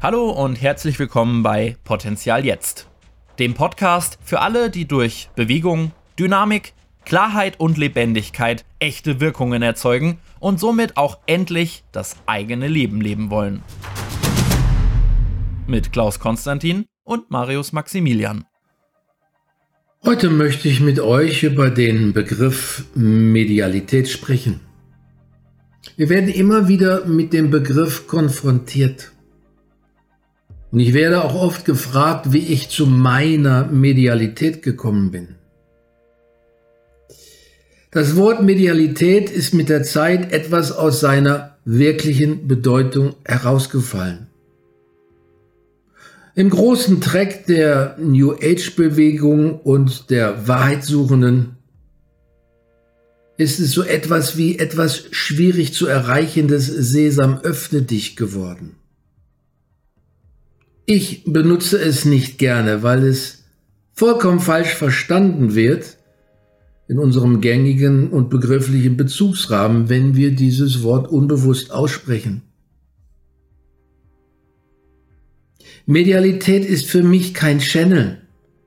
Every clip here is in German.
Hallo und herzlich willkommen bei Potenzial Jetzt, dem Podcast für alle, die durch Bewegung, Dynamik, Klarheit und Lebendigkeit echte Wirkungen erzeugen und somit auch endlich das eigene Leben leben wollen. Mit Klaus Konstantin und Marius Maximilian. Heute möchte ich mit euch über den Begriff Medialität sprechen. Wir werden immer wieder mit dem Begriff konfrontiert. Und ich werde auch oft gefragt, wie ich zu meiner Medialität gekommen bin. Das Wort Medialität ist mit der Zeit etwas aus seiner wirklichen Bedeutung herausgefallen. Im großen Track der New Age Bewegung und der Wahrheitssuchenden ist es so etwas wie etwas schwierig zu erreichendes Sesam öffne dich geworden. Ich benutze es nicht gerne, weil es vollkommen falsch verstanden wird in unserem gängigen und begrifflichen Bezugsrahmen, wenn wir dieses Wort unbewusst aussprechen. Medialität ist für mich kein Channel,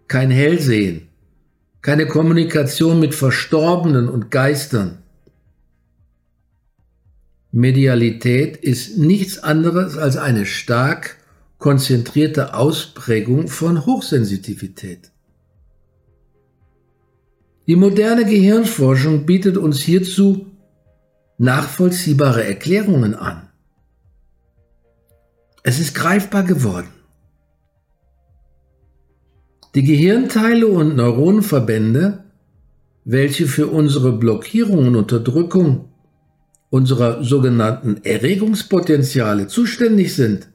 kein Hellsehen, keine Kommunikation mit Verstorbenen und Geistern. Medialität ist nichts anderes als eine stark konzentrierte Ausprägung von Hochsensitivität. Die moderne Gehirnforschung bietet uns hierzu nachvollziehbare Erklärungen an. Es ist greifbar geworden. Die Gehirnteile und Neuronenverbände, welche für unsere Blockierung und Unterdrückung unserer sogenannten Erregungspotenziale zuständig sind,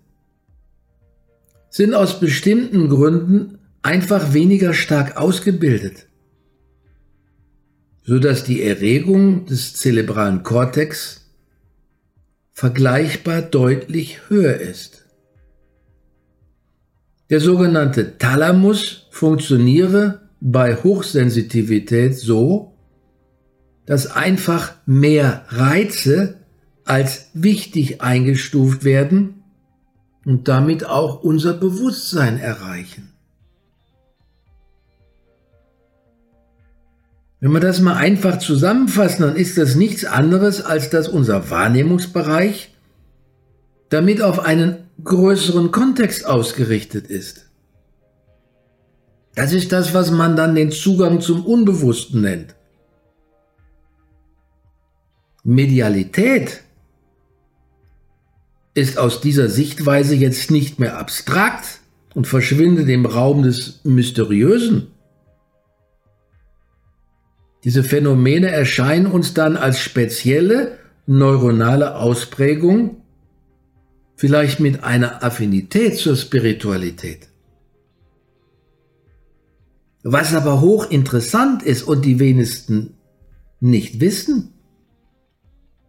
sind aus bestimmten Gründen einfach weniger stark ausgebildet, sodass die Erregung des zerebralen Kortex vergleichbar deutlich höher ist. Der sogenannte Thalamus funktioniere bei Hochsensitivität so, dass einfach mehr Reize als wichtig eingestuft werden und damit auch unser Bewusstsein erreichen. Wenn wir das mal einfach zusammenfassen, dann ist das nichts anderes, als dass unser Wahrnehmungsbereich damit auf einen größeren Kontext ausgerichtet ist. Das ist das, was man dann den Zugang zum Unbewussten nennt. Medialität ist aus dieser Sichtweise jetzt nicht mehr abstrakt und verschwindet im Raum des Mysteriösen. Diese Phänomene erscheinen uns dann als spezielle neuronale Ausprägung, vielleicht mit einer Affinität zur Spiritualität. Was aber hochinteressant ist und die wenigsten nicht wissen,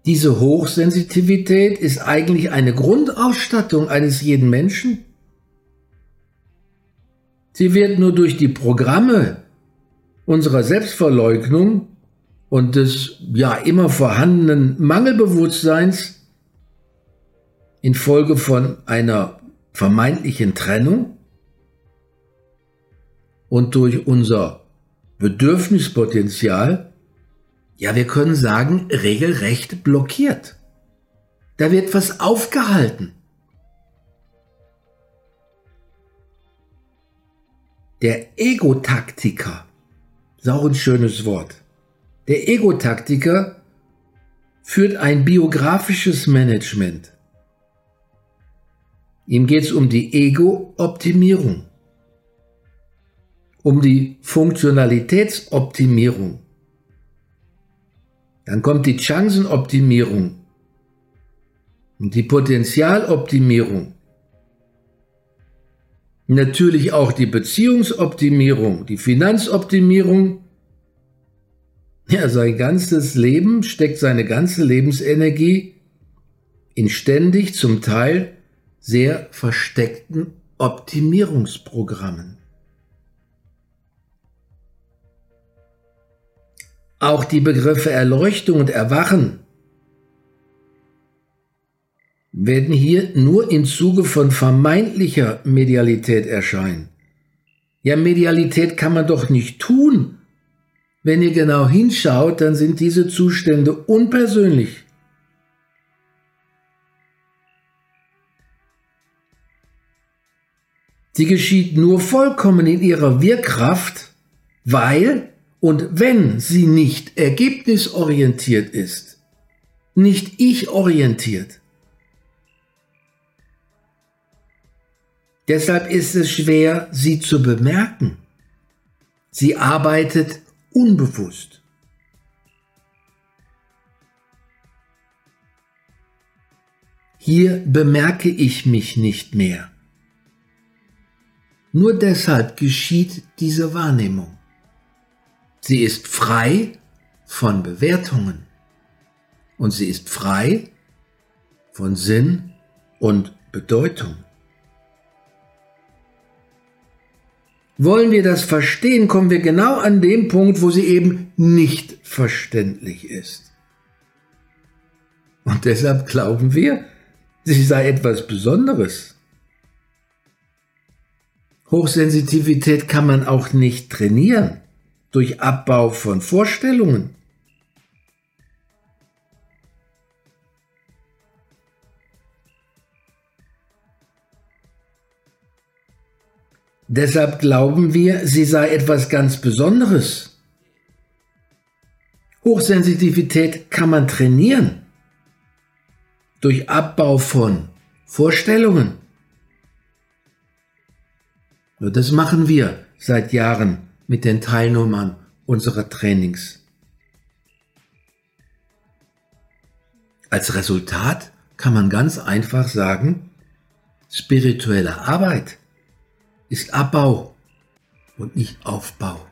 diese Hochsensitivität ist eigentlich eine Grundausstattung eines jeden Menschen. Sie wird nur durch die Programme unserer Selbstverleugnung und des ja immer vorhandenen Mangelbewusstseins infolge von einer vermeintlichen Trennung und durch unser Bedürfnispotenzial ja, wir können sagen, regelrecht blockiert. Da wird was aufgehalten. Der Ego-Taktiker, ist auch ein schönes Wort. Der Ego-Taktiker führt ein biografisches Management. Ihm geht es um die Ego-Optimierung, um die Funktionalitätsoptimierung dann kommt die Chancenoptimierung und die Potenzialoptimierung. Natürlich auch die Beziehungsoptimierung, die Finanzoptimierung. Ja, sein ganzes Leben steckt seine ganze Lebensenergie in ständig zum Teil sehr versteckten Optimierungsprogrammen. Auch die Begriffe Erleuchtung und Erwachen werden hier nur im Zuge von vermeintlicher Medialität erscheinen. Ja, Medialität kann man doch nicht tun. Wenn ihr genau hinschaut, dann sind diese Zustände unpersönlich. Sie geschieht nur vollkommen in ihrer Wirkkraft, weil und wenn sie nicht ergebnisorientiert ist, nicht ich orientiert. Deshalb ist es schwer, sie zu bemerken. Sie arbeitet unbewusst. Hier bemerke ich mich nicht mehr. Nur deshalb geschieht diese Wahrnehmung. Sie ist frei von Bewertungen und sie ist frei von Sinn und Bedeutung. Wollen wir das verstehen, kommen wir genau an den Punkt, wo sie eben nicht verständlich ist. Und deshalb glauben wir, sie sei etwas Besonderes. Hochsensitivität kann man auch nicht trainieren durch Abbau von Vorstellungen. Deshalb glauben wir, sie sei etwas ganz Besonderes. Hochsensitivität kann man trainieren durch Abbau von Vorstellungen. Nur das machen wir seit Jahren mit den Teilnehmern unserer Trainings. Als Resultat kann man ganz einfach sagen, spirituelle Arbeit ist Abbau und nicht Aufbau.